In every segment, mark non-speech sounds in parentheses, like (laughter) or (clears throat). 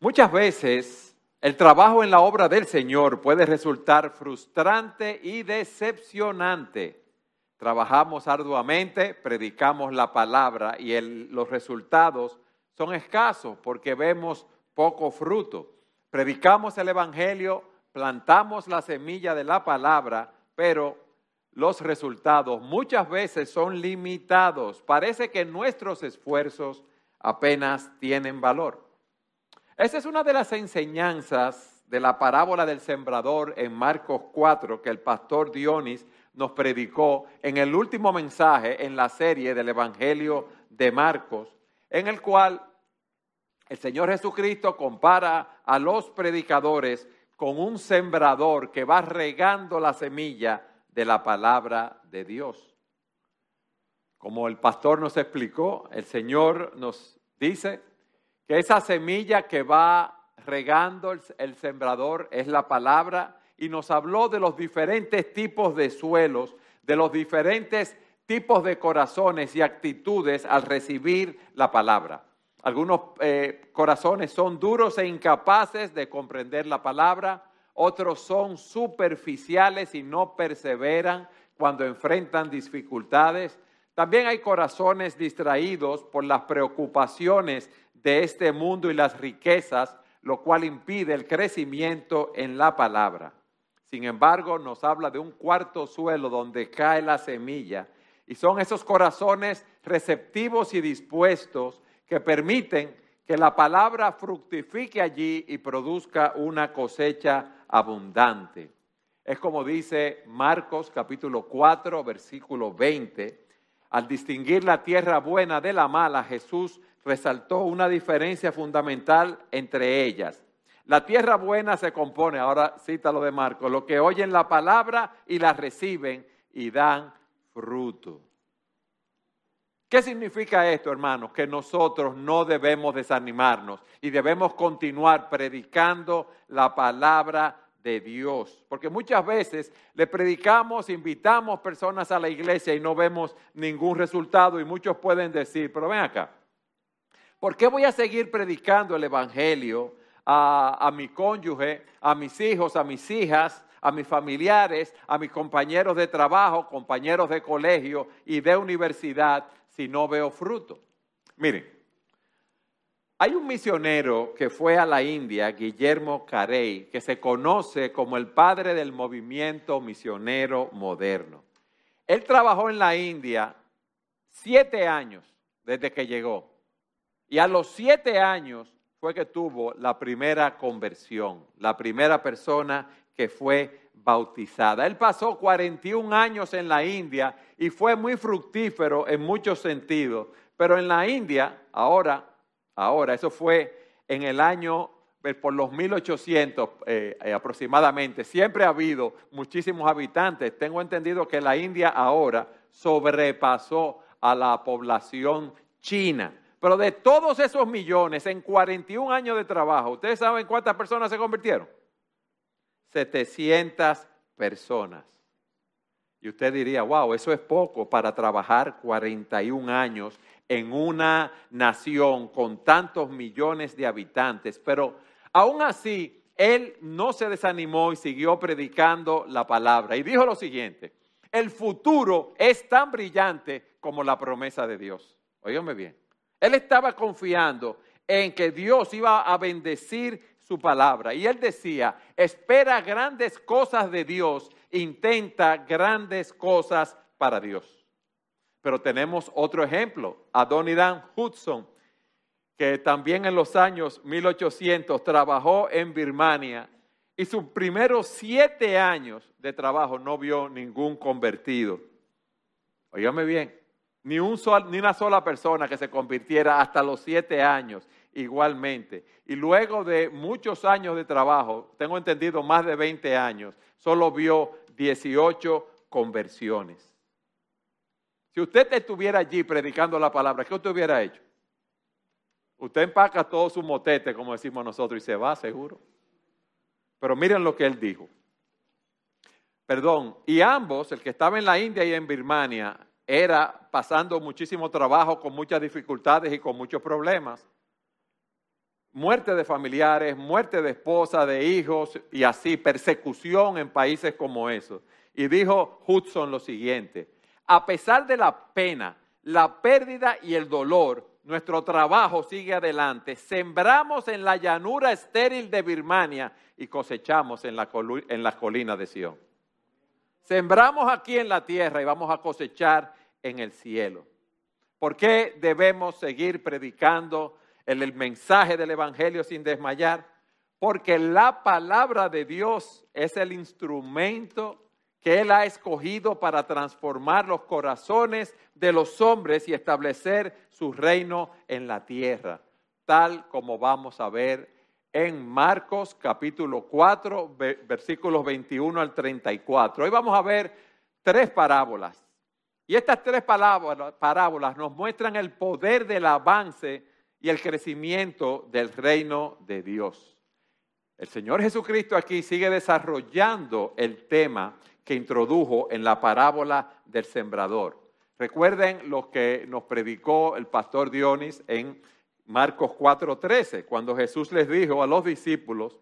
Muchas veces el trabajo en la obra del Señor puede resultar frustrante y decepcionante. Trabajamos arduamente, predicamos la palabra y los resultados son escasos porque vemos poco fruto. Predicamos el Evangelio, plantamos la semilla de la palabra, pero los resultados muchas veces son limitados. Parece que nuestros esfuerzos apenas tienen valor. Esa es una de las enseñanzas de la parábola del sembrador en Marcos 4 que el pastor Dionis nos predicó en el último mensaje en la serie del Evangelio de Marcos, en el cual el Señor Jesucristo compara a los predicadores con un sembrador que va regando la semilla de la palabra de Dios. Como el pastor nos explicó, el Señor nos dice que esa semilla que va regando el, sembrador es la palabra y nos habló de los diferentes tipos de suelos, de los diferentes tipos de corazones y actitudes al recibir la palabra. Algunos eh, corazones son duros e incapaces de comprender la palabra, otros son superficiales y no perseveran cuando enfrentan dificultades. También hay corazones distraídos por las preocupaciones de este mundo y las riquezas, lo cual impide el crecimiento en la palabra. Sin embargo, nos habla de un cuarto suelo donde cae la semilla y son esos corazones receptivos y dispuestos que permiten que la palabra fructifique allí y produzca una cosecha abundante. Es como dice Marcos capítulo 4, versículo 20. Al distinguir la tierra buena de la mala, Jesús resaltó una diferencia fundamental entre ellas. La tierra buena se compone, ahora cita lo de Marcos, lo que oyen la palabra y la reciben y dan fruto. ¿Qué significa esto, hermanos? Que nosotros no debemos desanimarnos y debemos continuar predicando la palabra de Dios. Porque muchas veces le predicamos, invitamos personas a la iglesia y no vemos ningún resultado y muchos pueden decir, pero ven acá, ¿Por qué voy a seguir predicando el Evangelio a, mi cónyuge, a mis hijos, a mis hijas, a mis familiares, a mis compañeros de trabajo, compañeros de colegio y de universidad si no veo fruto? Miren, hay un misionero que fue a la India, Guillermo Carey, que se conoce como el padre del movimiento misionero moderno. Él trabajó en la India siete años desde que llegó. Y a los siete años fue que tuvo la primera conversión, la primera persona que fue bautizada. Él pasó 41 años en la India y fue muy fructífero en muchos sentidos. Pero en la India, ahora, ahora, eso fue en el año eh, por los 1800 eh, eh, aproximadamente, siempre ha habido muchísimos habitantes. Tengo entendido que la India ahora sobrepasó a la población china. Pero de todos esos millones, en 41 años de trabajo, ¿ustedes saben cuántas personas se convirtieron? 700 personas. Y usted diría, wow, eso es poco para trabajar 41 años en una nación con tantos millones de habitantes. Pero aún así, él no se desanimó y siguió predicando la palabra. Y dijo lo siguiente, el futuro es tan brillante como la promesa de Dios. Óigame bien. Él estaba confiando en que Dios iba a bendecir su palabra. Y él decía, espera grandes cosas de Dios, intenta grandes cosas para Dios. Pero tenemos otro ejemplo, Adonidan Hudson, que también en los años 1800 trabajó en Birmania y sus primeros siete años de trabajo no vio ningún convertido. Óigame bien, ni, un ni una sola persona que se convirtiera hasta los siete años igualmente. Y luego de muchos años de trabajo, tengo entendido más de 20 años, solo vio 18 conversiones. Si usted estuviera allí predicando la palabra, ¿qué usted hubiera hecho? Usted empaca todo su motete, como decimos nosotros, y se va seguro. Pero miren lo que él dijo. Perdón, y ambos, el que estaba en la India y en Birmania, era pasando muchísimo trabajo, con muchas dificultades y con muchos problemas. muerte de familiares, muerte de esposa, de hijos y así, persecución en países como esos. Y dijo Hudson lo siguiente, a pesar de la pena, la pérdida y el dolor, nuestro trabajo sigue adelante. Sembramos en la llanura estéril de Birmania y cosechamos en la, en las colinas de Sión. Sembramos aquí en la tierra y vamos a cosechar en el cielo. ¿Por qué debemos seguir predicando el, mensaje del Evangelio sin desmayar? Porque la palabra de Dios es el instrumento que Él ha escogido para transformar los corazones de los hombres y establecer su reino en la tierra, tal como vamos a ver en Marcos capítulo 4, versículos 21 al 34. Hoy vamos a ver tres parábolas y estas tres parábolas nos muestran el poder del avance y el crecimiento del reino de Dios. El Señor Jesucristo aquí sigue desarrollando el tema que introdujo en la parábola del sembrador. Recuerden lo que nos predicó el pastor Dionis en Marcos 4:13, cuando Jesús les dijo a los discípulos,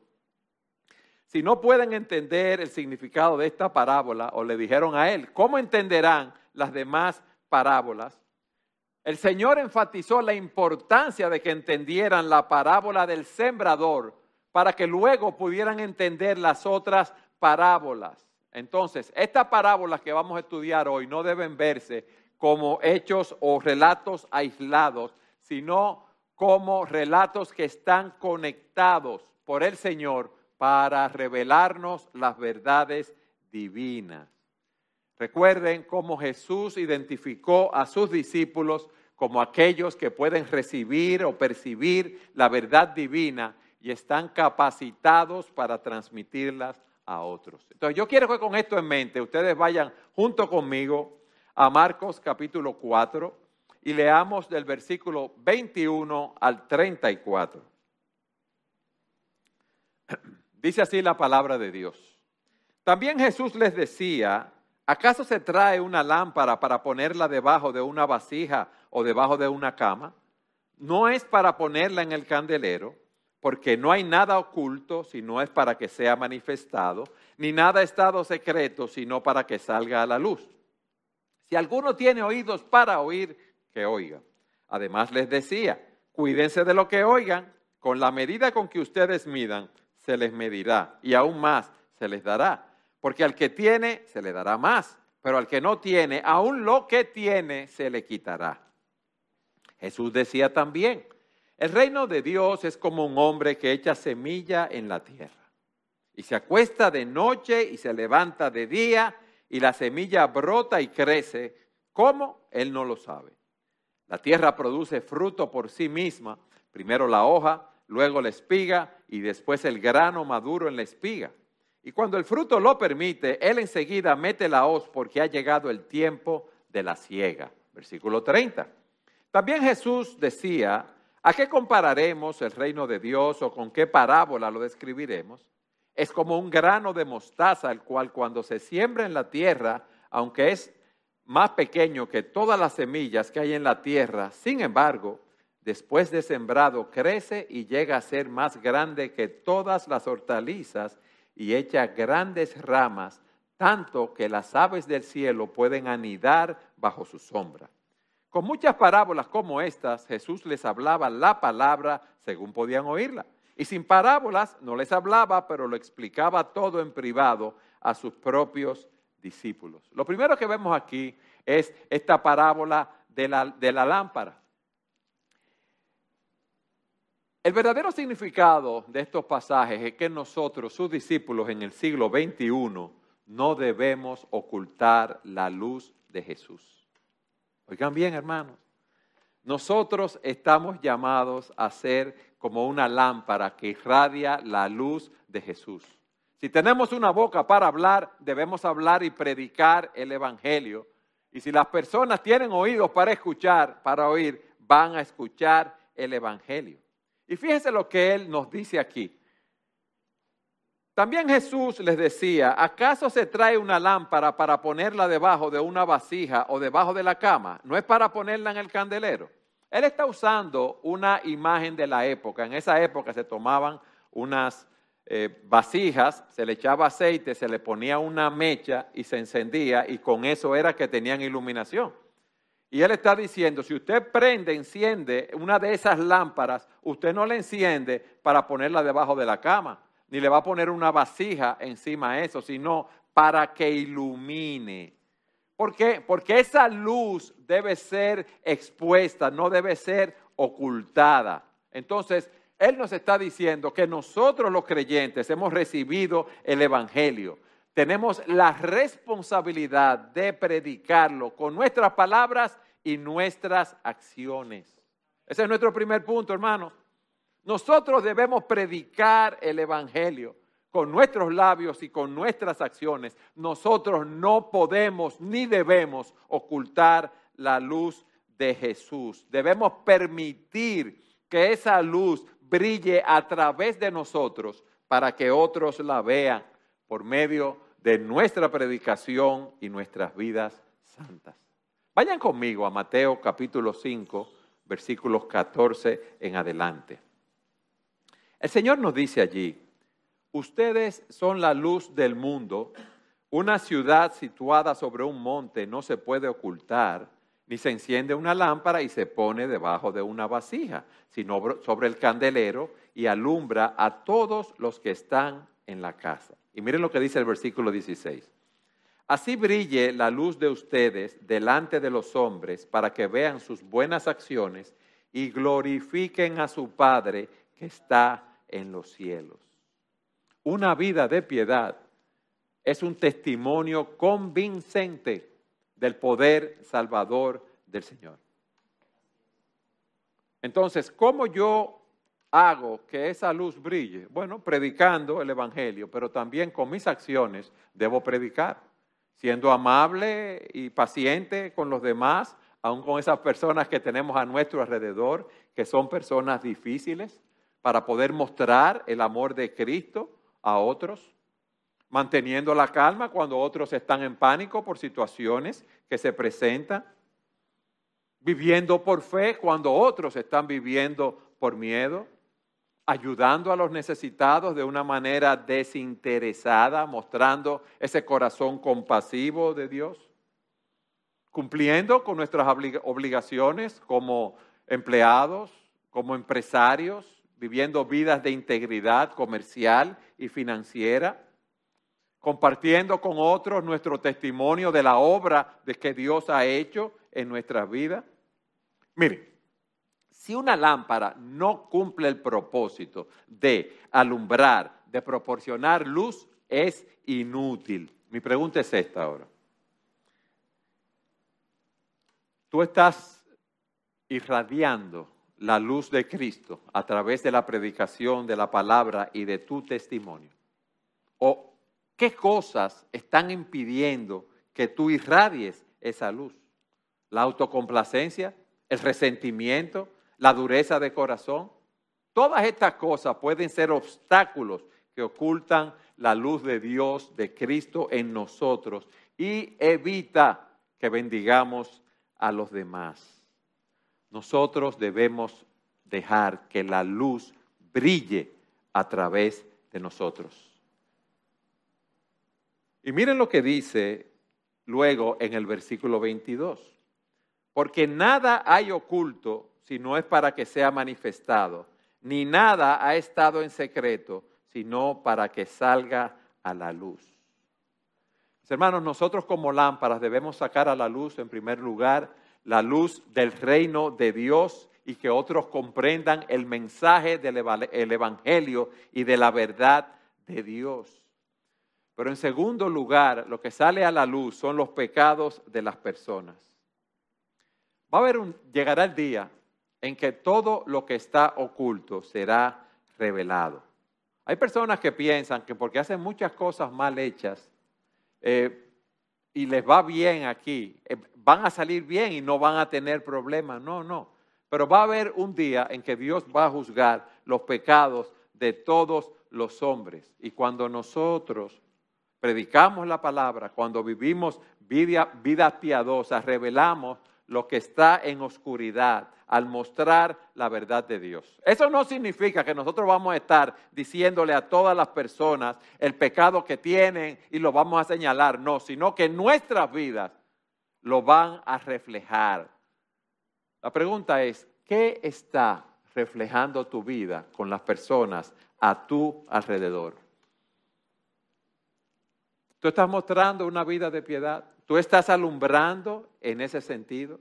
si no pueden entender el significado de esta parábola, o le dijeron a él, ¿cómo entenderán las demás parábolas? El Señor enfatizó la importancia de que entendieran la parábola del sembrador para que luego pudieran entender las otras parábolas. Entonces, estas parábolas que vamos a estudiar hoy no deben verse como hechos o relatos aislados, sino como relatos que están conectados por el Señor para revelarnos las verdades divinas. Recuerden cómo Jesús identificó a sus discípulos como aquellos que pueden recibir o percibir la verdad divina y están capacitados para transmitirlas a otros. Entonces yo quiero que con esto en mente ustedes vayan junto conmigo a Marcos capítulo 4 y leamos del versículo 21 al 34. (clears throat) Dice así la palabra de Dios. También Jesús les decía, ¿acaso se trae una lámpara para ponerla debajo de una vasija o debajo de una cama? No es para ponerla en el candelero, porque no hay nada oculto si no es para que sea manifestado, ni nada estado secreto sino para que salga a la luz. Si alguno tiene oídos para oír, que oiga. Además les decía, cuídense de lo que oigan, con la medida con que ustedes midan, se les medirá y aún más se les dará. Porque al que tiene, se le dará más, pero al que no tiene, aún lo que tiene, se le quitará. Jesús decía también, el reino de Dios es como un hombre que echa semilla en la tierra y se acuesta de noche y se levanta de día y la semilla brota y crece. ¿Cómo? Él no lo sabe. La tierra produce fruto por sí misma, primero la hoja, luego la espiga y después el grano maduro en la espiga. Y cuando el fruto lo permite, él enseguida mete la hoz porque ha llegado el tiempo de la siega. Versículo 30. También Jesús decía, ¿a qué compararemos el reino de Dios o con qué parábola lo describiremos? Es como un grano de mostaza, el cual cuando se siembra en la tierra, aunque es más pequeño que todas las semillas que hay en la tierra, sin embargo, después de sembrado, crece y llega a ser más grande que todas las hortalizas y echa grandes ramas, tanto que las aves del cielo pueden anidar bajo su sombra. Con muchas parábolas como estas, Jesús les hablaba la palabra según podían oírla. Y sin parábolas no les hablaba, pero lo explicaba todo en privado a sus propios discípulos. Lo primero que vemos aquí es esta parábola de la, de la lámpara. El verdadero significado de estos pasajes es que nosotros, sus discípulos en el siglo XXI, no debemos ocultar la luz de Jesús. Oigan bien, hermanos, nosotros estamos llamados a ser como una lámpara que irradia la luz de Jesús. Si tenemos una boca para hablar, debemos hablar y predicar el Evangelio. Y si las personas tienen oídos para escuchar, para oír, van a escuchar el Evangelio. Y fíjense lo que Él nos dice aquí. También Jesús les decía, ¿acaso se trae una lámpara para ponerla debajo de una vasija o debajo de la cama? No es para ponerla en el candelero. Él está usando una imagen de la época. En esa época se tomaban unas eh, vasijas, se le echaba aceite, se le ponía una mecha y se encendía y con eso era que tenían iluminación. Y él está diciendo, si usted prende, enciende una de esas lámparas, usted no la enciende para ponerla debajo de la cama, ni le va a poner una vasija encima de eso, sino para que ilumine. ¿Por qué? Porque esa luz debe ser expuesta, no debe ser ocultada. Entonces, Él nos está diciendo que nosotros los creyentes hemos recibido el Evangelio tenemos la responsabilidad de predicarlo con nuestras palabras y nuestras acciones. Ese es nuestro primer punto, hermano. Nosotros debemos predicar el Evangelio con nuestros labios y con nuestras acciones. Nosotros no podemos ni debemos ocultar la luz de Jesús. Debemos permitir que esa luz brille a través de nosotros para que otros la vean por medio de nuestra predicación y nuestras vidas santas. Vayan conmigo a Mateo capítulo 5, versículos 14 en adelante. El Señor nos dice allí, ustedes son la luz del mundo, una ciudad situada sobre un monte no se puede ocultar, ni se enciende una lámpara y se pone debajo de una vasija, sino sobre el candelero y alumbra a todos los que están en la casa. Y miren lo que dice el versículo 16. Así brille la luz de ustedes delante de los hombres para que vean sus buenas acciones y glorifiquen a su Padre que está en los cielos. Una vida de piedad es un testimonio convincente del poder salvador del Señor. Entonces, ¿cómo yo hago que esa luz brille? Bueno, predicando el Evangelio, pero también con mis acciones debo predicar, siendo amable y paciente con los demás, aun con esas personas que tenemos a nuestro alrededor, que son personas difíciles, para poder mostrar el amor de Cristo a otros, manteniendo la calma cuando otros están en pánico por situaciones que se presentan, viviendo por fe cuando otros están viviendo por miedo ayudando a los necesitados de una manera desinteresada, mostrando ese corazón compasivo de Dios, cumpliendo con nuestras obligaciones como empleados, como empresarios, viviendo vidas de integridad comercial y financiera, compartiendo con otros nuestro testimonio de la obra de que Dios ha hecho en nuestras vidas. Miren, si una lámpara no cumple el propósito de alumbrar, de proporcionar luz, es inútil. Mi pregunta es esta ahora. Tú estás irradiando la luz de Cristo a través de la predicación de la palabra y de tu testimonio. ¿O qué cosas están impidiendo que tú irradies esa luz? La autocomplacencia, el resentimiento, la dureza de corazón. Todas estas cosas pueden ser obstáculos que ocultan la luz de Dios, de Cristo en nosotros y evita que bendigamos a los demás. Nosotros debemos dejar que la luz brille a través de nosotros. Y miren lo que dice luego en el versículo 22. Porque nada hay oculto si no es para que sea manifestado, ni nada ha estado en secreto, sino para que salga a la luz. hermanos, nosotros como lámparas debemos sacar a la luz, en primer lugar, la luz del reino de Dios y que otros comprendan el mensaje del Evangelio y de la verdad de Dios. Pero en segundo lugar, lo que sale a la luz son los pecados de las personas. Va a haber un, llegará el día en que todo lo que está oculto será revelado. Hay personas que piensan que porque hacen muchas cosas mal hechas eh, y les va bien aquí, eh, van a salir bien y no van a tener problemas. No, no. Pero va a haber un día en que Dios va a juzgar los pecados de todos los hombres. Y cuando nosotros predicamos la palabra, cuando vivimos vida, vida piadosa, revelamos lo que está en oscuridad al mostrar la verdad de Dios. Eso no significa que nosotros vamos a estar diciéndole a todas las personas el pecado que tienen y lo vamos a señalar, no, sino que nuestras vidas lo van a reflejar. La pregunta es, ¿qué está reflejando tu vida con las personas a tu alrededor? ¿Tú estás mostrando una vida de piedad? ¿Tú estás alumbrando en ese sentido?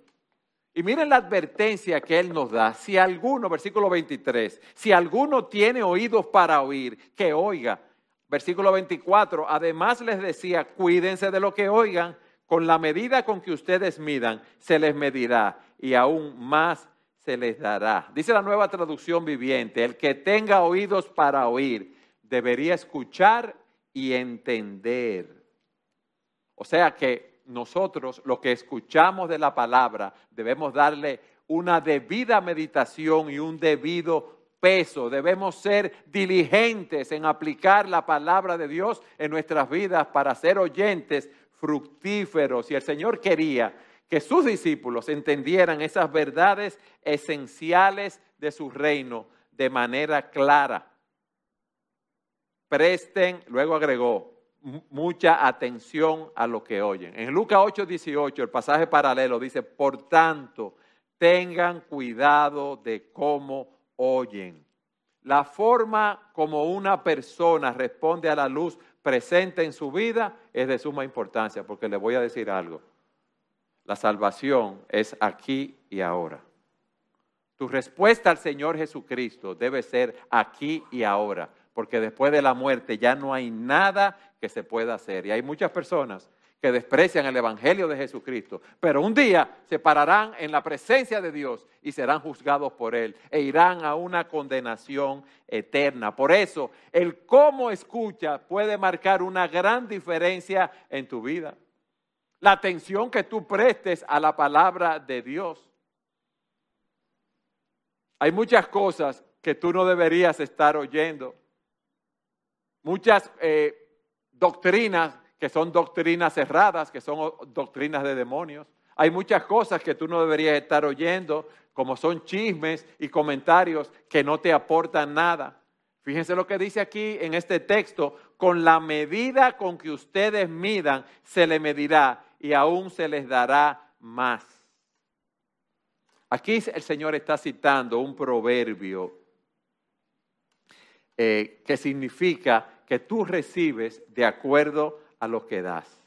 Y miren la advertencia que Él nos da. Si alguno, versículo 23, si alguno tiene oídos para oír, que oiga. Versículo 24, además les decía, cuídense de lo que oigan, con la medida con que ustedes midan, se les medirá y aún más se les dará. Dice la nueva traducción viviente, el que tenga oídos para oír, debería escuchar y entender. O sea que nosotros, lo que escuchamos de la palabra, debemos darle una debida meditación y un debido peso. Debemos ser diligentes en aplicar la palabra de Dios en nuestras vidas para ser oyentes fructíferos. Y el Señor quería que sus discípulos entendieran esas verdades esenciales de su reino de manera clara. Presten, luego agregó, mucha atención a lo que oyen. En Lucas 8, 18, el pasaje paralelo dice, por tanto, tengan cuidado de cómo oyen. La forma como una persona responde a la luz presente en su vida es de suma importancia, porque le voy a decir algo. La salvación es aquí y ahora. Tu respuesta al Señor Jesucristo debe ser aquí y ahora, porque después de la muerte ya no hay nada que se pueda hacer. Y hay muchas personas que desprecian el Evangelio de Jesucristo, pero un día se pararán en la presencia de Dios y serán juzgados por Él e irán a una condenación eterna. Por eso, el cómo escucha puede marcar una gran diferencia en tu vida. La atención que tú prestes a la palabra de Dios. Hay muchas cosas que tú no deberías estar oyendo muchas eh, doctrinas que son doctrinas cerradas, que son doctrinas de demonios. Hay muchas cosas que tú no deberías estar oyendo, como son chismes y comentarios que no te aportan nada. Fíjense lo que dice aquí en este texto, con la medida con que ustedes midan, se le medirá y aún se les dará más. Aquí el Señor está citando un proverbio eh, que significa que tú recibes de acuerdo a lo que das.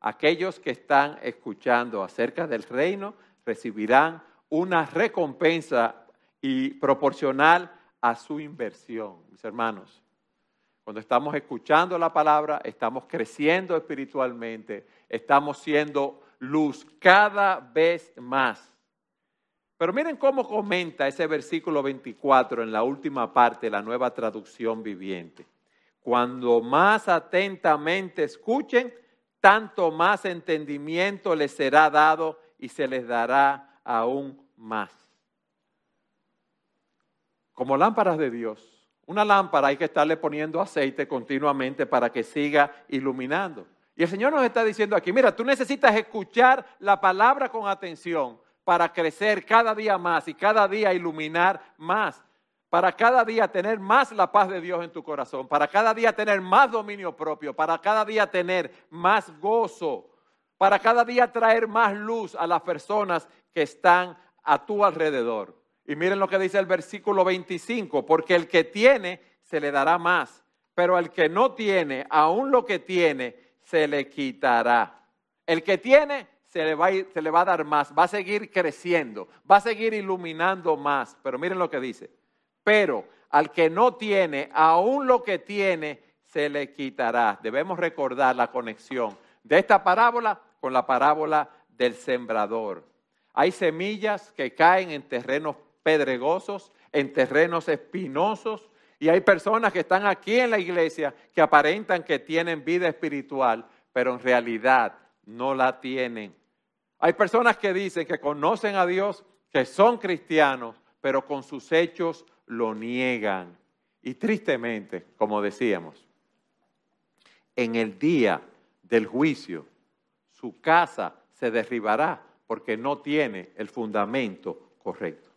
Aquellos que están escuchando acerca del reino recibirán una recompensa y proporcional a su inversión, mis hermanos. Cuando estamos escuchando la palabra, estamos creciendo espiritualmente, estamos siendo luz cada vez más. Pero miren cómo comenta ese versículo 24 en la última parte de la nueva traducción viviente. Cuando más atentamente escuchen, tanto más entendimiento les será dado y se les dará aún más. Como lámparas de Dios. Una lámpara hay que estarle poniendo aceite continuamente para que siga iluminando. Y el Señor nos está diciendo aquí, mira, tú necesitas escuchar la palabra con atención para crecer cada día más y cada día iluminar más para cada día tener más la paz de Dios en tu corazón, para cada día tener más dominio propio, para cada día tener más gozo, para cada día traer más luz a las personas que están a tu alrededor. Y miren lo que dice el versículo 25, porque el que tiene se le dará más, pero al que no tiene, aún lo que tiene, se le quitará. El que tiene se le, va se le va a dar más, va a seguir creciendo, va a seguir iluminando más. Pero miren lo que dice pero al que no tiene, aún lo que tiene, se le quitará. Debemos recordar la conexión de esta parábola con la parábola del sembrador. Hay semillas que caen en terrenos pedregosos, en terrenos espinosos, y hay personas que están aquí en la iglesia que aparentan que tienen vida espiritual, pero en realidad no la tienen. Hay personas que dicen que conocen a Dios, que son cristianos, pero con sus hechos lo niegan. Y tristemente, como decíamos, en el día del juicio, su casa se derribará porque no tiene el fundamento correcto.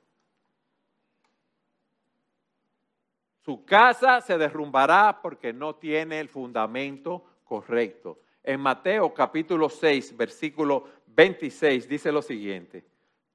Su casa se derrumbará porque no tiene el fundamento correcto. En Mateo capítulo 6, versículo 26 dice lo siguiente,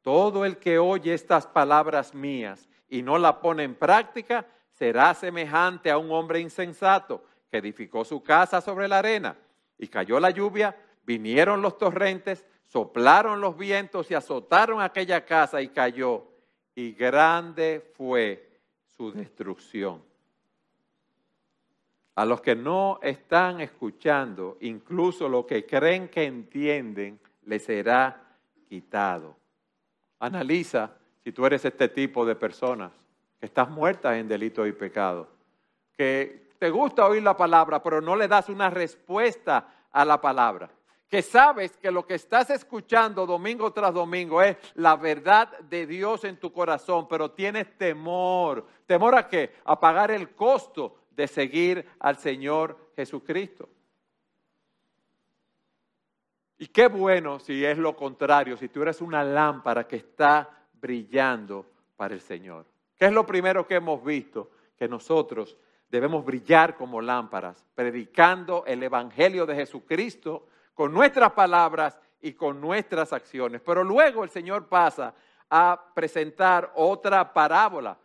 todo el que oye estas palabras mías y no la pone en práctica será semejante a un hombre insensato que edificó su casa sobre la arena y cayó la lluvia, vinieron los torrentes, soplaron los vientos y azotaron aquella casa y cayó y grande fue su destrucción. A los que no están escuchando, incluso lo que creen que entienden, les será quitado. Analiza si tú eres este tipo de personas que estás muerta en delito y pecado, que te gusta oír la palabra, pero no le das una respuesta a la palabra, que sabes que lo que estás escuchando domingo tras domingo es la verdad de Dios en tu corazón, pero tienes temor. ¿Temor a qué? A pagar el costo de seguir al Señor Jesucristo. Y qué bueno si es lo contrario, si tú eres una lámpara que está brillando para el Señor. ¿Qué es lo primero que hemos visto? Que nosotros debemos brillar como lámparas, predicando el Evangelio de Jesucristo con nuestras palabras y con nuestras acciones. Pero luego el Señor pasa a presentar otra parábola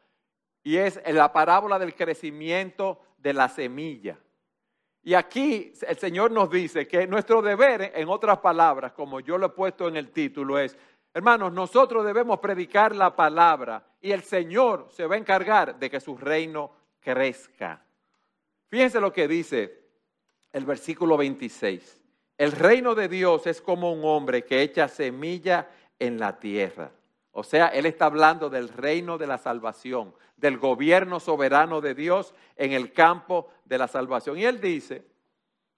y es la parábola del crecimiento de la semilla. Y aquí el Señor nos dice que nuestro deber, en otras palabras, como yo lo he puesto en el título, es, hermanos, nosotros debemos predicar la palabra y el Señor se va a encargar de que su reino crezca. Fíjense lo que dice el versículo 26. El reino de Dios es como un hombre que echa semilla en la tierra. O sea, Él está hablando del reino de la salvación, del gobierno soberano de Dios en el campo de la salvación. Y Él dice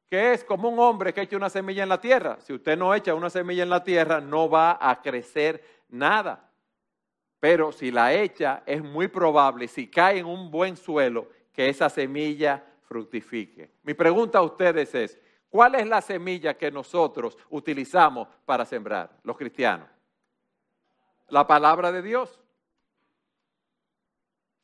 que es como un hombre que echa una semilla en la tierra. Si usted no echa una semilla en la tierra, no va a crecer nada. Pero si la echa, es muy probable, si cae en un buen suelo, que esa semilla fructifique. Mi pregunta a ustedes es, ¿cuál es la semilla que nosotros utilizamos para sembrar, los cristianos? la palabra de Dios.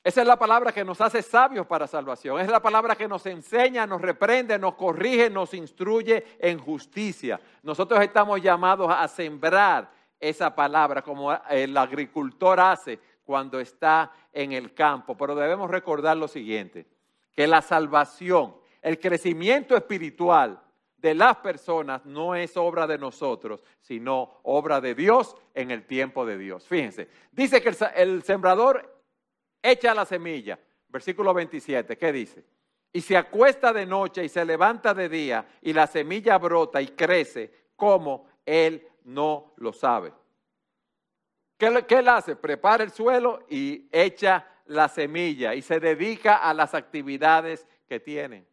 Esa es la palabra que nos hace sabios para salvación. Es la palabra que nos enseña, nos reprende, nos corrige, nos instruye en justicia. Nosotros estamos llamados a sembrar esa palabra como el agricultor hace cuando está en el campo. Pero debemos recordar lo siguiente, que la salvación, el crecimiento espiritual, de las personas no es obra de nosotros, sino obra de Dios en el tiempo de Dios. Fíjense, dice que el, sembrador echa la semilla, versículo 27, ¿qué dice? Y se acuesta de noche y se levanta de día y la semilla brota y crece como él no lo sabe. ¿Qué, ¿Qué, él hace? Prepara el suelo y echa la semilla y se dedica a las actividades que tienen.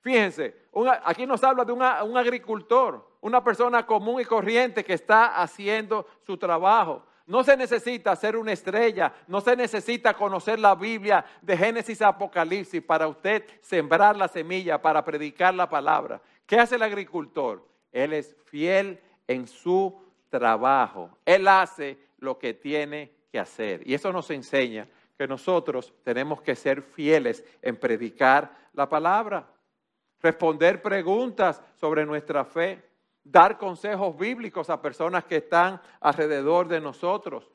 Fíjense, aquí nos habla de un agricultor, una persona común y corriente que está haciendo su trabajo. No se necesita ser una estrella, no se necesita conocer la Biblia de Génesis a Apocalipsis para usted sembrar la semilla, para predicar la palabra. ¿Qué hace el agricultor? Él es fiel en su trabajo. Él hace lo que tiene que hacer. Y eso nos enseña que nosotros tenemos que ser fieles en predicar la palabra responder preguntas sobre nuestra fe, dar consejos bíblicos a personas que están alrededor de nosotros,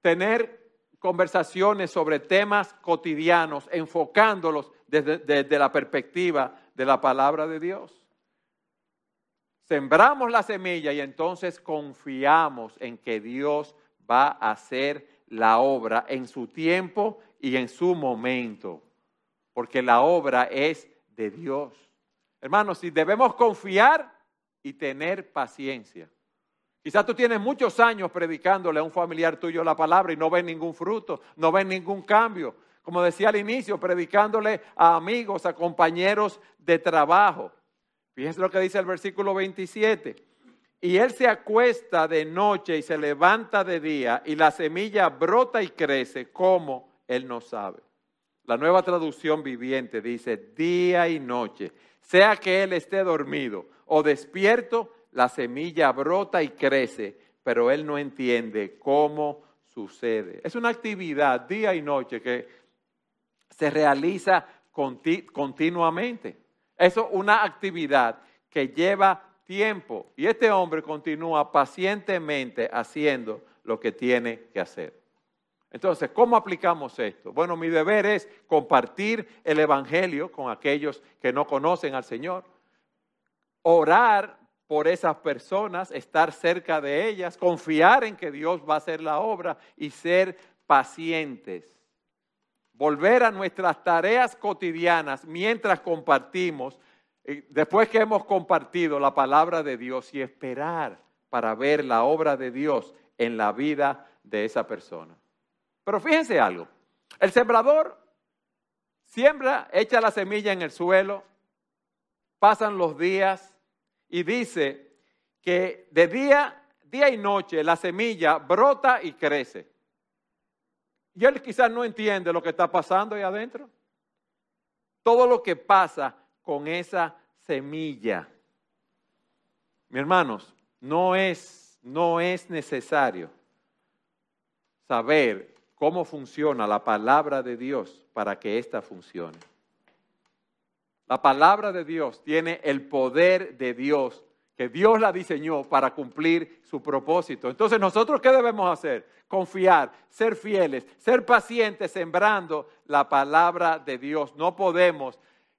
tener conversaciones sobre temas cotidianos, enfocándolos desde, la perspectiva de la palabra de Dios. Sembramos la semilla y entonces confiamos en que Dios va a hacer la obra en su tiempo y en su momento, porque la obra es de Dios. Hermanos, si debemos confiar y tener paciencia. Quizás tú tienes muchos años predicándole a un familiar tuyo la palabra y no ves ningún fruto, no ves ningún cambio. Como decía al inicio, predicándole a amigos, a compañeros de trabajo. Fíjense lo que dice el versículo 27. Y él se acuesta de noche y se levanta de día y la semilla brota y crece como él no sabe. La nueva traducción viviente dice día y noche sea que él esté dormido o despierto, la semilla brota y crece pero él no entiende cómo sucede. Es una actividad día y noche que se realiza continuamente. Es una actividad que lleva tiempo y este hombre continúa pacientemente haciendo lo que tiene que hacer. Entonces, ¿cómo aplicamos esto? Bueno, mi deber es compartir el Evangelio con aquellos que no conocen al Señor, orar por esas personas, estar cerca de ellas, confiar en que Dios va a hacer la obra y ser pacientes. Volver a nuestras tareas cotidianas mientras compartimos, después que hemos compartido la palabra de Dios y esperar para ver la obra de Dios en la vida de esa persona. Pero fíjense algo, el sembrador siembra, echa la semilla en el suelo, pasan los días, y dice que de día, día y noche la semilla brota y crece. Y él quizás no entiende lo que está pasando ahí adentro. Todo lo que pasa con esa semilla. Mi hermanos, no es, no es necesario saber cómo funciona la palabra de Dios para que ésta funcione. La palabra de Dios tiene el poder de Dios, que Dios la diseñó para cumplir su propósito. Entonces, ¿nosotros qué debemos hacer? Confiar, ser fieles, ser pacientes, sembrando la palabra de Dios. No podemos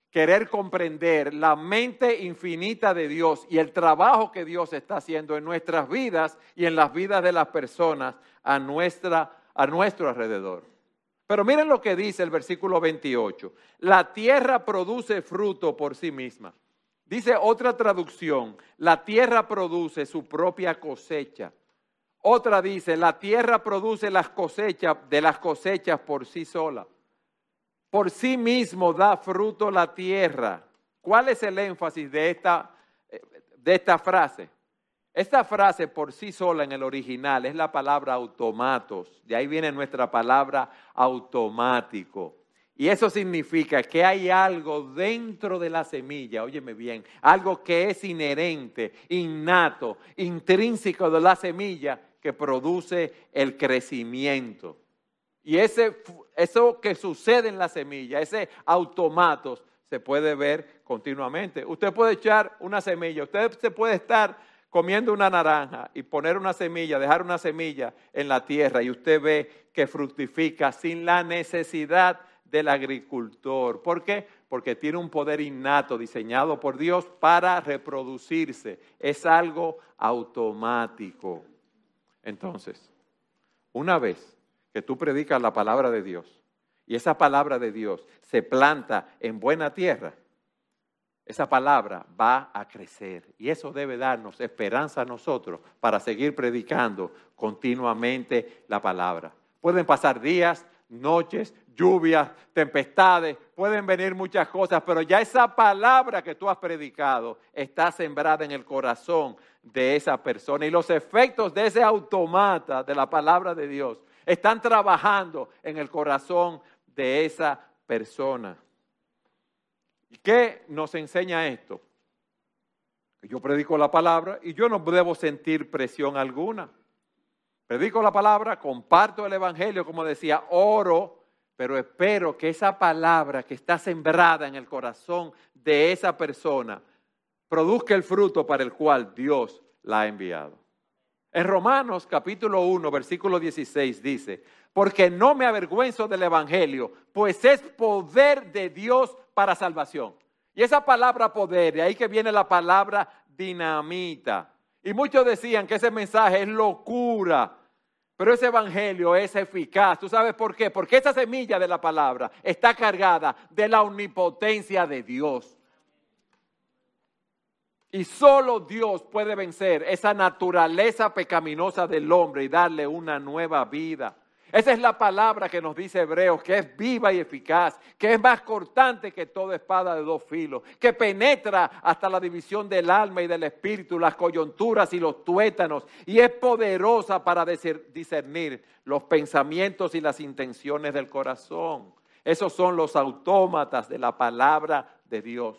querer comprender la mente infinita de Dios y el trabajo que Dios está haciendo en nuestras vidas y en las vidas de las personas a, nuestra, a nuestro alrededor. Pero miren lo que dice el versículo 28. La tierra produce fruto por sí misma. Dice otra traducción, la tierra produce su propia cosecha. Otra dice, la tierra produce las cosechas de las cosechas por sí sola. Por sí mismo da fruto la tierra. ¿Cuál es el énfasis de esta, de esta frase? Esta frase por sí sola en el original es la palabra automatos. De ahí viene nuestra palabra automático. Y eso significa que hay algo dentro de la semilla, óyeme bien, algo que es inherente, innato, intrínseco de la semilla que produce el crecimiento. Y ese, eso que sucede en la semilla, ese automatos, se puede ver continuamente. Usted puede echar una semilla, usted se puede estar comiendo una naranja y poner una semilla, dejar una semilla en la tierra y usted ve que fructifica sin la necesidad del agricultor. ¿Por qué? Porque tiene un poder innato diseñado por Dios para reproducirse. Es algo automático. Entonces, una vez que tú predicas la palabra de Dios y esa palabra de Dios se planta en buena tierra, esa palabra va a crecer y eso debe darnos esperanza a nosotros para seguir predicando continuamente la palabra. Pueden pasar días, noches, lluvias, tempestades, pueden venir muchas cosas, pero ya esa palabra que tú has predicado está sembrada en el corazón de esa persona y los efectos de ese automata de la palabra de Dios están trabajando en el corazón de esa persona. ¿Y qué nos enseña esto? Yo predico la palabra y yo no debo sentir presión alguna. Predico la palabra, comparto el Evangelio, como decía, oro, pero espero que esa palabra que está sembrada en el corazón de esa persona produzca el fruto para el cual Dios la ha enviado. En Romanos capítulo 1, versículo 16 dice, porque no me avergüenzo del Evangelio, pues es poder de Dios para salvación. Y esa palabra poder, de ahí que viene la palabra dinamita. Y muchos decían que ese mensaje es locura, pero ese evangelio es eficaz. ¿Tú sabes por qué? Porque esa semilla de la palabra está cargada de la omnipotencia de Dios. Y solo Dios puede vencer esa naturaleza pecaminosa del hombre y darle una nueva vida. Esa es la palabra que nos dice Hebreos, que es viva y eficaz, que es más cortante que toda espada de dos filos, que penetra hasta la división del alma y del espíritu, las coyunturas y los tuétanos, y es poderosa para discernir los pensamientos y las intenciones del corazón. Esos son los autómatas de la palabra de Dios.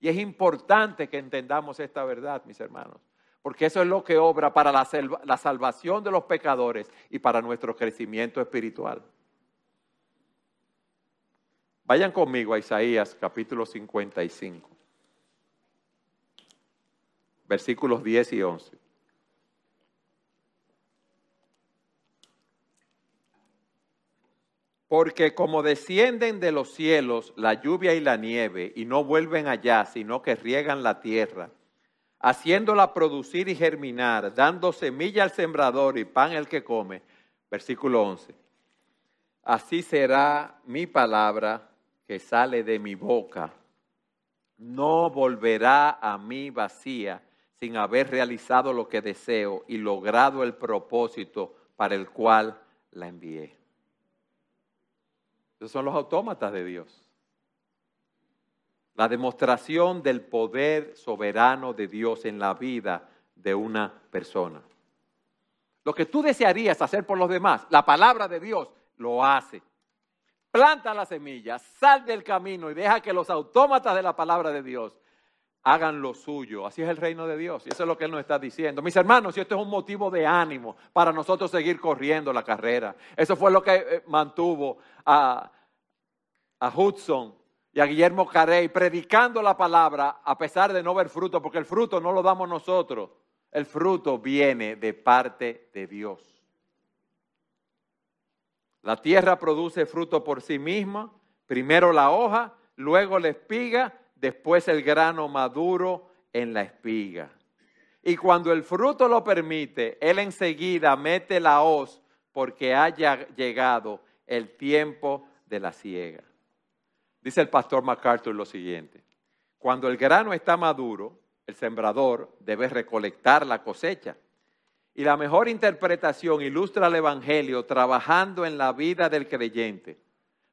Y es importante que entendamos esta verdad, mis hermanos, porque eso es lo que obra para la, salvación de los pecadores y para nuestro crecimiento espiritual. Vayan conmigo a Isaías capítulo 55, versículos 10 y 11. Porque como descienden de los cielos la lluvia y la nieve y no vuelven allá, sino que riegan la tierra, haciéndola producir y germinar, dando semilla al sembrador y pan al que come. Versículo 11. Así será mi palabra que sale de mi boca. No volverá a mí vacía sin haber realizado lo que deseo y logrado el propósito para el cual la envié. Esos son los autómatas de Dios. La demostración del poder soberano de Dios en la vida de una persona. Lo que tú desearías hacer por los demás, la palabra de Dios lo hace. Planta la semilla, sal del camino y deja que los autómatas de la palabra de Dios hagan lo suyo. Así es el reino de Dios. Y eso es lo que Él nos está diciendo. Mis hermanos, y esto es un motivo de ánimo para nosotros seguir corriendo la carrera. Eso fue lo que eh, mantuvo a, Hudson y a Guillermo Carey predicando la palabra a pesar de no ver fruto, porque el fruto no lo damos nosotros. El fruto viene de parte de Dios. La tierra produce fruto por sí misma, primero la hoja, luego la espiga después el grano maduro en la espiga. Y cuando el fruto lo permite, él enseguida mete la hoz porque haya llegado el tiempo de la siega. Dice el pastor MacArthur lo siguiente, cuando el grano está maduro, el sembrador debe recolectar la cosecha. Y la mejor interpretación ilustra el Evangelio trabajando en la vida del creyente.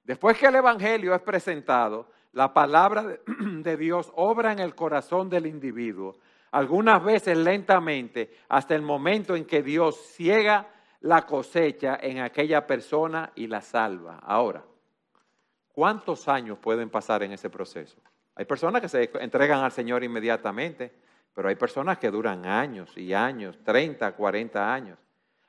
Después que el Evangelio es presentado, la palabra de (clears throat) Dios obra en el corazón del individuo, algunas veces lentamente, hasta el momento en que Dios ciega la cosecha en aquella persona y la salva. Ahora, ¿cuántos años pueden pasar en ese proceso? Hay personas que se entregan al Señor inmediatamente, pero hay personas que duran años y años, 30, 40 años.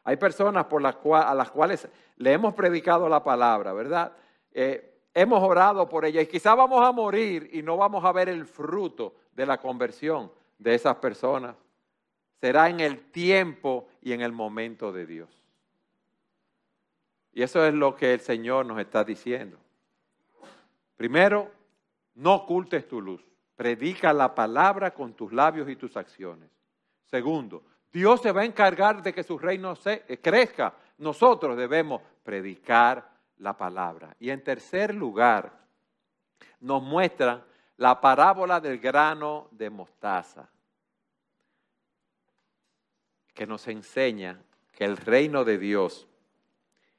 Hay personas por las a las cuales le hemos predicado la palabra, ¿verdad? Eh, hemos orado por ella y quizá vamos a morir y no vamos a ver el fruto de la conversión de esas personas. Será en el tiempo y en el momento de Dios. Y eso es lo que el Señor nos está diciendo. Primero, no ocultes tu luz. Predica la palabra con tus labios y tus acciones. Segundo, Dios se va a encargar de que su reino se, crezca. Nosotros debemos predicar la palabra. Y en tercer lugar, nos muestra la parábola del grano de mostaza, que nos enseña que el reino de Dios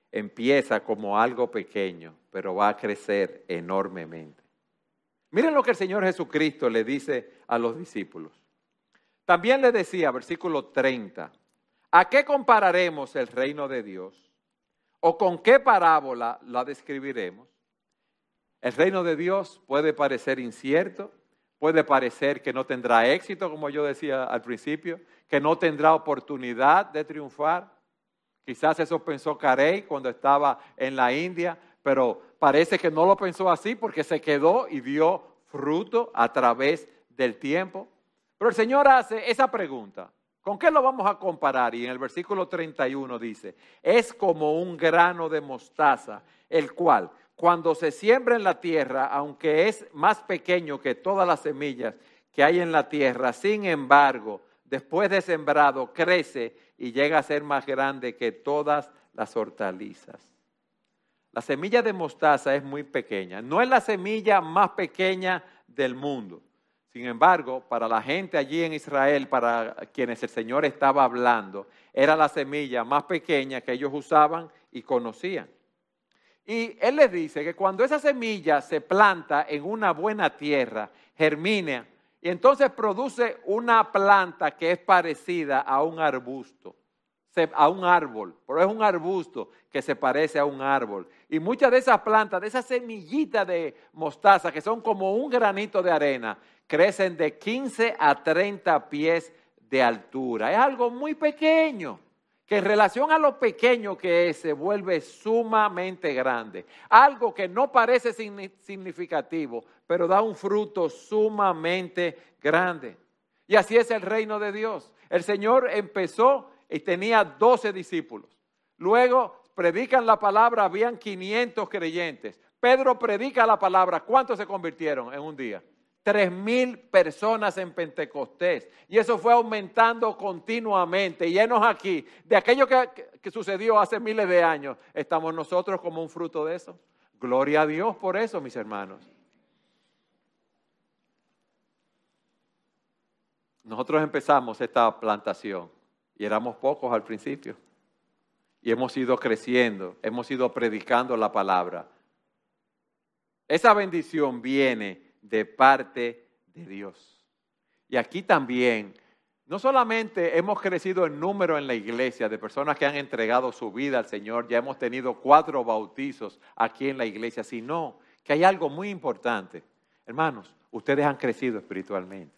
empieza como algo pequeño, pero va a crecer enormemente. Miren lo que el Señor Jesucristo le dice a los discípulos. También le decía, versículo 30, ¿a qué compararemos el reino de Dios? ¿O con qué parábola la describiremos? El reino de Dios puede parecer incierto, puede parecer que no tendrá éxito, como yo decía al principio, que no tendrá oportunidad de triunfar. Quizás eso pensó Carey cuando estaba en la India, pero parece que no lo pensó así porque se quedó y dio fruto a través del tiempo. Pero el Señor hace esa pregunta. ¿Con qué lo vamos a comparar? Y en el versículo 31 dice, es como un grano de mostaza, el cual cuando se siembra en la tierra, aunque es más pequeño que todas las semillas que hay en la tierra, sin embargo, después de sembrado, crece y llega a ser más grande que todas las hortalizas. La semilla de mostaza es muy pequeña, no es la semilla más pequeña del mundo. Sin embargo, para la gente allí en Israel, para quienes el Señor estaba hablando, era la semilla más pequeña que ellos usaban y conocían. Y Él les dice que cuando esa semilla se planta en una buena tierra, germina y entonces produce una planta que es parecida a un arbusto, a un árbol, pero es un arbusto que se parece a un árbol. Y muchas de esas plantas, de esas semillitas de mostaza, que son como un granito de arena, crecen de 15 a 30 pies de altura. Es algo muy pequeño, que en relación a lo pequeño que es, se vuelve sumamente grande. Algo que no parece significativo, pero da un fruto sumamente grande. Y así es el reino de Dios. El Señor empezó y tenía 12 discípulos. Luego predican la palabra, habían 500 creyentes. Pedro predica la palabra. ¿Cuántos se convirtieron en un día? Tres mil personas en Pentecostés. Y eso fue aumentando continuamente. Y llenos aquí, de aquello que, que, sucedió hace miles de años, estamos nosotros como un fruto de eso. Gloria a Dios por eso, mis hermanos. Nosotros empezamos esta plantación y éramos pocos al principio. Y hemos ido creciendo, hemos ido predicando la palabra. Esa bendición viene de parte de Dios. Y aquí también, no solamente hemos crecido en número en la iglesia de personas que han entregado su vida al Señor, ya hemos tenido cuatro bautizos aquí en la iglesia, sino que hay algo muy importante. Hermanos, ustedes han crecido espiritualmente.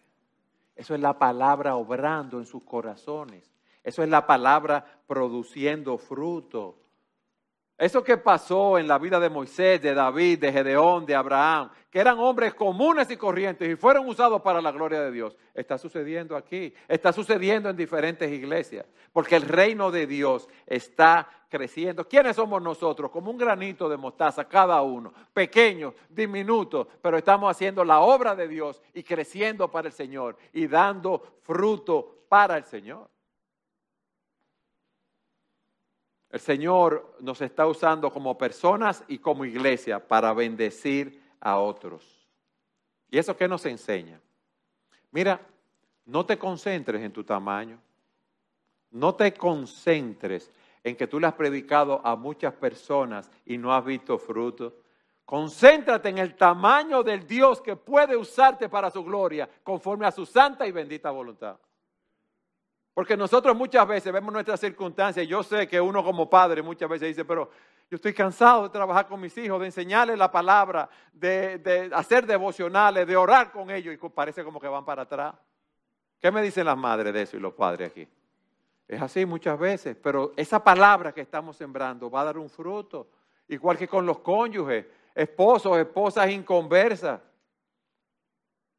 Eso es la palabra obrando en sus corazones. Eso es la palabra produciendo fruto. Eso que pasó en la vida de Moisés, de David, de Gedeón, de Abraham, que eran hombres comunes y corrientes y fueron usados para la gloria de Dios, está sucediendo aquí, está sucediendo en diferentes iglesias, porque el reino de Dios está creciendo. ¿Quiénes somos nosotros? Como un granito de mostaza cada uno, pequeños, diminutos, pero estamos haciendo la obra de Dios y creciendo para el Señor y dando fruto para el Señor. El Señor nos está usando como personas y como iglesia para bendecir a otros. ¿Y eso qué nos enseña? Mira, no te concentres en tu tamaño. No te concentres en que tú le has predicado a muchas personas y no has visto fruto. Concéntrate en el tamaño del Dios que puede usarte para su gloria conforme a su santa y bendita voluntad. Porque nosotros muchas veces vemos nuestras circunstancias. Yo sé que uno como padre muchas veces dice, pero yo estoy cansado de trabajar con mis hijos, de enseñarles la palabra, de, hacer devocionales, de orar con ellos y parece como que van para atrás. ¿Qué me dicen las madres de eso y los padres aquí? Es así muchas veces, pero esa palabra que estamos sembrando va a dar un fruto, igual que con los cónyuges, esposos, esposas inconversas.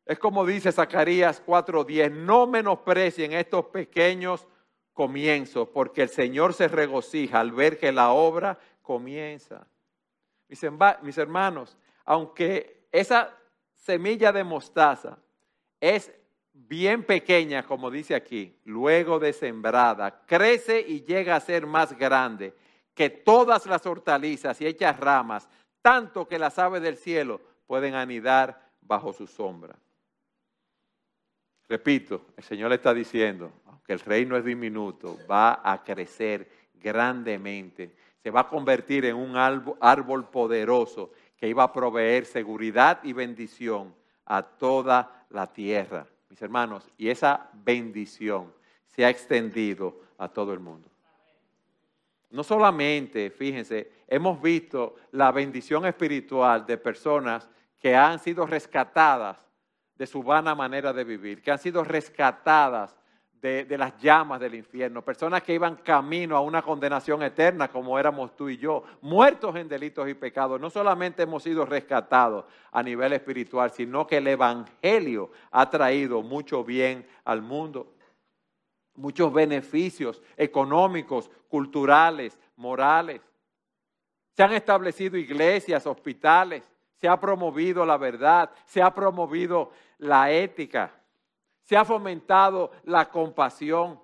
Es como dice Zacarías 4:10, no menosprecien estos pequeños comienzos, porque el Señor se regocija al ver que la obra comienza. Mis hermanos, aunque esa semilla de mostaza es bien pequeña, como dice aquí, luego de sembrada, crece y llega a ser más grande que todas las hortalizas y hechas ramas, tanto que las aves del cielo pueden anidar bajo su sombra. Repito, el Señor le está diciendo, aunque el reino es diminuto, va a crecer grandemente, se va a convertir en un árbol poderoso que iba a proveer seguridad y bendición a toda la tierra, mis hermanos, y esa bendición se ha extendido a todo el mundo. No solamente, fíjense, hemos visto la bendición espiritual de personas que han sido rescatadas de su vana manera de vivir, que han sido rescatadas de, las llamas del infierno, personas que iban camino a una condenación eterna como éramos tú y yo, muertos en delitos y pecados. No solamente hemos sido rescatados a nivel espiritual, sino que el Evangelio ha traído mucho bien al mundo, muchos beneficios económicos, culturales, morales. Se han establecido iglesias, hospitales, se ha promovido la verdad, se ha promovido la ética, se ha fomentado la compasión,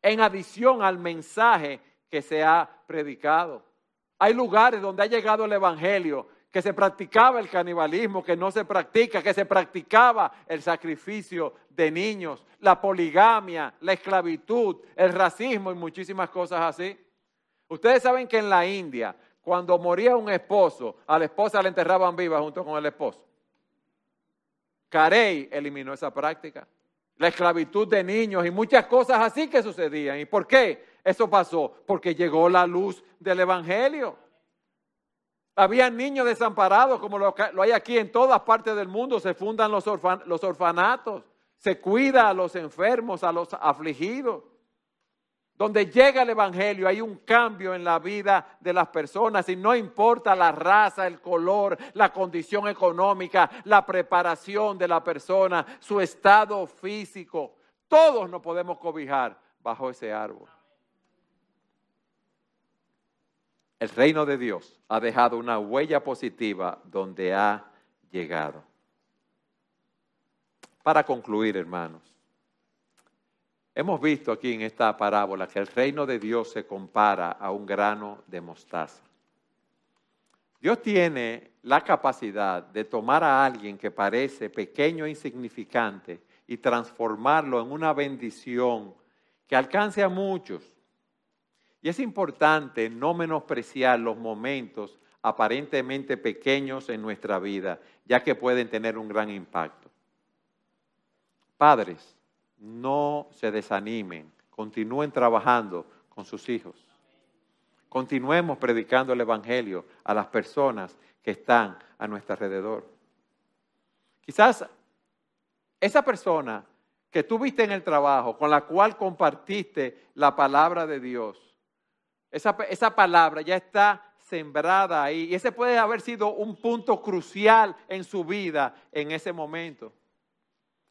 en adición al mensaje que se ha predicado. Hay lugares donde ha llegado el Evangelio que se practicaba el canibalismo, que no se practica, que se practicaba el sacrificio de niños, la poligamia, la esclavitud, el racismo y muchísimas cosas así. Ustedes saben que en la India cuando moría un esposo, a la esposa le enterraban viva junto con el esposo. Carey eliminó esa práctica. La esclavitud de niños y muchas cosas así que sucedían. ¿Y por qué eso pasó? Porque llegó la luz del Evangelio. Había niños desamparados, como lo, hay aquí en todas partes del mundo. Se fundan los, los orfanatos, se cuida a los enfermos, a los afligidos. Donde llega el Evangelio hay un cambio en la vida de las personas y no importa la raza, el color, la condición económica, la preparación de la persona, su estado físico. Todos nos podemos cobijar bajo ese árbol. El reino de Dios ha dejado una huella positiva donde ha llegado. Para concluir, hermanos, hemos visto aquí en esta parábola que el reino de Dios se compara a un grano de mostaza. Dios tiene la capacidad de tomar a alguien que parece pequeño e insignificante y transformarlo en una bendición que alcance a muchos. Y es importante no menospreciar los momentos aparentemente pequeños en nuestra vida, ya que pueden tener un gran impacto. Padres, no se desanimen, continúen trabajando con sus hijos. Continuemos predicando el Evangelio a las personas que están a nuestro alrededor. Quizás esa persona que tú viste en el trabajo, con la cual compartiste la palabra de Dios, esa, esa palabra ya está sembrada ahí y ese puede haber sido un punto crucial en su vida en ese momento.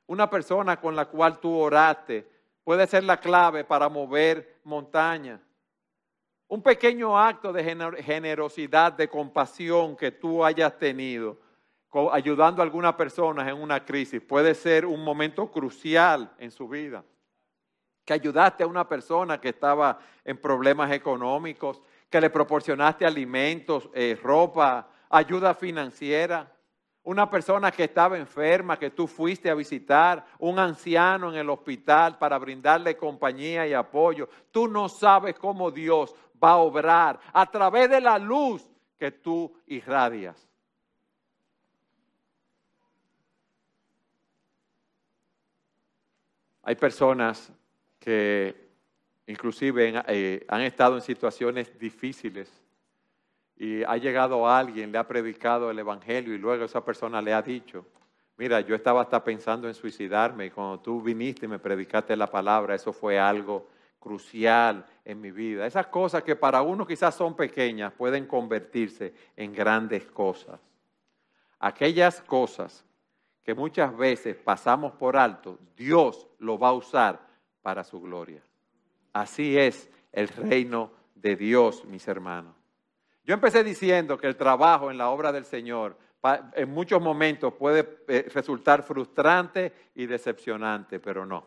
Una persona con la cual tú oraste puede ser la clave para mover montañas. Un pequeño acto de generosidad, de compasión que tú hayas tenido, ayudando a algunas personas en una crisis, puede ser un momento crucial en su vida. Que ayudaste a una persona que estaba en problemas económicos, que le proporcionaste alimentos, eh, ropa, ayuda financiera una persona que estaba enferma, que tú fuiste a visitar, un anciano en el hospital para brindarle compañía y apoyo. Tú no sabes cómo Dios va a obrar a través de la luz que tú irradias. Hay personas que inclusive eh, han estado en situaciones difíciles y ha llegado alguien, le ha predicado el Evangelio y luego esa persona le ha dicho, mira, yo estaba hasta pensando en suicidarme y cuando tú viniste y me predicaste la palabra, eso fue algo crucial en mi vida. Esas cosas que para uno quizás son pequeñas pueden convertirse en grandes cosas. Aquellas cosas que muchas veces pasamos por alto, Dios lo va a usar para su gloria. Así es el reino de Dios, mis hermanos. Yo empecé diciendo que el trabajo en la obra del Señor en muchos momentos puede eh, resultar frustrante y decepcionante, pero no.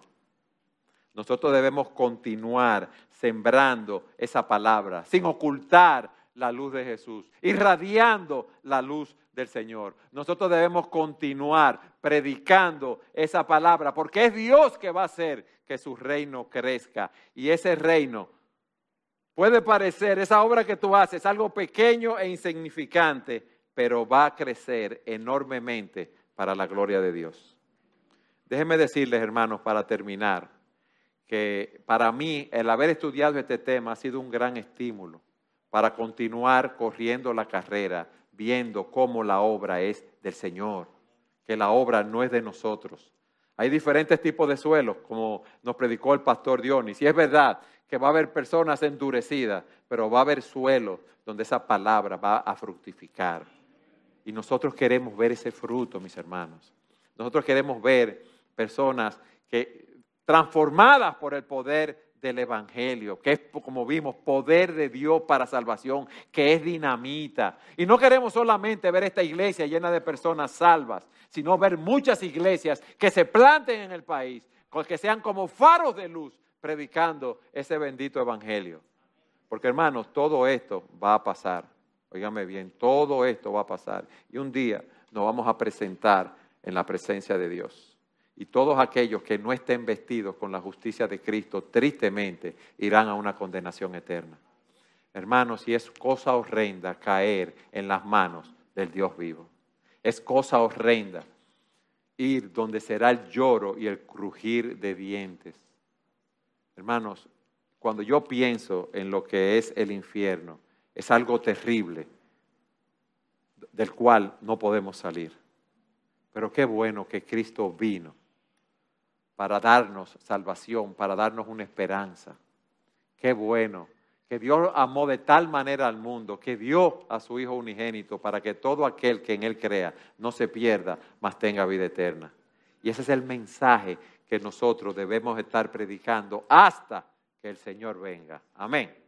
Nosotros debemos continuar sembrando esa palabra sin ocultar la luz de Jesús, irradiando la luz del Señor. Nosotros debemos continuar predicando esa palabra porque es Dios que va a hacer que su reino crezca y ese reino Puede parecer esa obra que tú haces algo pequeño e insignificante, pero va a crecer enormemente para la gloria de Dios. Déjenme decirles, hermanos, para terminar, que para mí el haber estudiado este tema ha sido un gran estímulo para continuar corriendo la carrera, viendo cómo la obra es del Señor, que la obra no es de nosotros. Hay diferentes tipos de suelos, como nos predicó el pastor Dionis, y es verdad que va a haber personas endurecidas, pero va a haber suelo donde esa palabra va a fructificar. Y nosotros queremos ver ese fruto, mis hermanos. Nosotros queremos ver personas que transformadas por el poder del Evangelio, que es, como vimos, poder de Dios para salvación, que es dinamita. Y no queremos solamente ver esta iglesia llena de personas salvas, sino ver muchas iglesias que se planten en el país, que sean como faros de luz predicando ese bendito evangelio. Porque hermanos, todo esto va a pasar. Óigame bien, todo esto va a pasar. Y un día nos vamos a presentar en la presencia de Dios. Y todos aquellos que no estén vestidos con la justicia de Cristo, tristemente, irán a una condenación eterna. Hermanos, y es cosa horrenda caer en las manos del Dios vivo. Es cosa horrenda ir donde será el lloro y el crujir de dientes Hermanos, cuando yo pienso en lo que es el infierno, es algo terrible del cual no podemos salir. Pero qué bueno que Cristo vino para darnos salvación, para darnos una esperanza. Qué bueno que Dios amó de tal manera al mundo que dio a su Hijo unigénito para que todo aquel que en Él crea no se pierda, mas tenga vida eterna. Y ese es el mensaje que nosotros debemos estar predicando hasta que el Señor venga. Amén.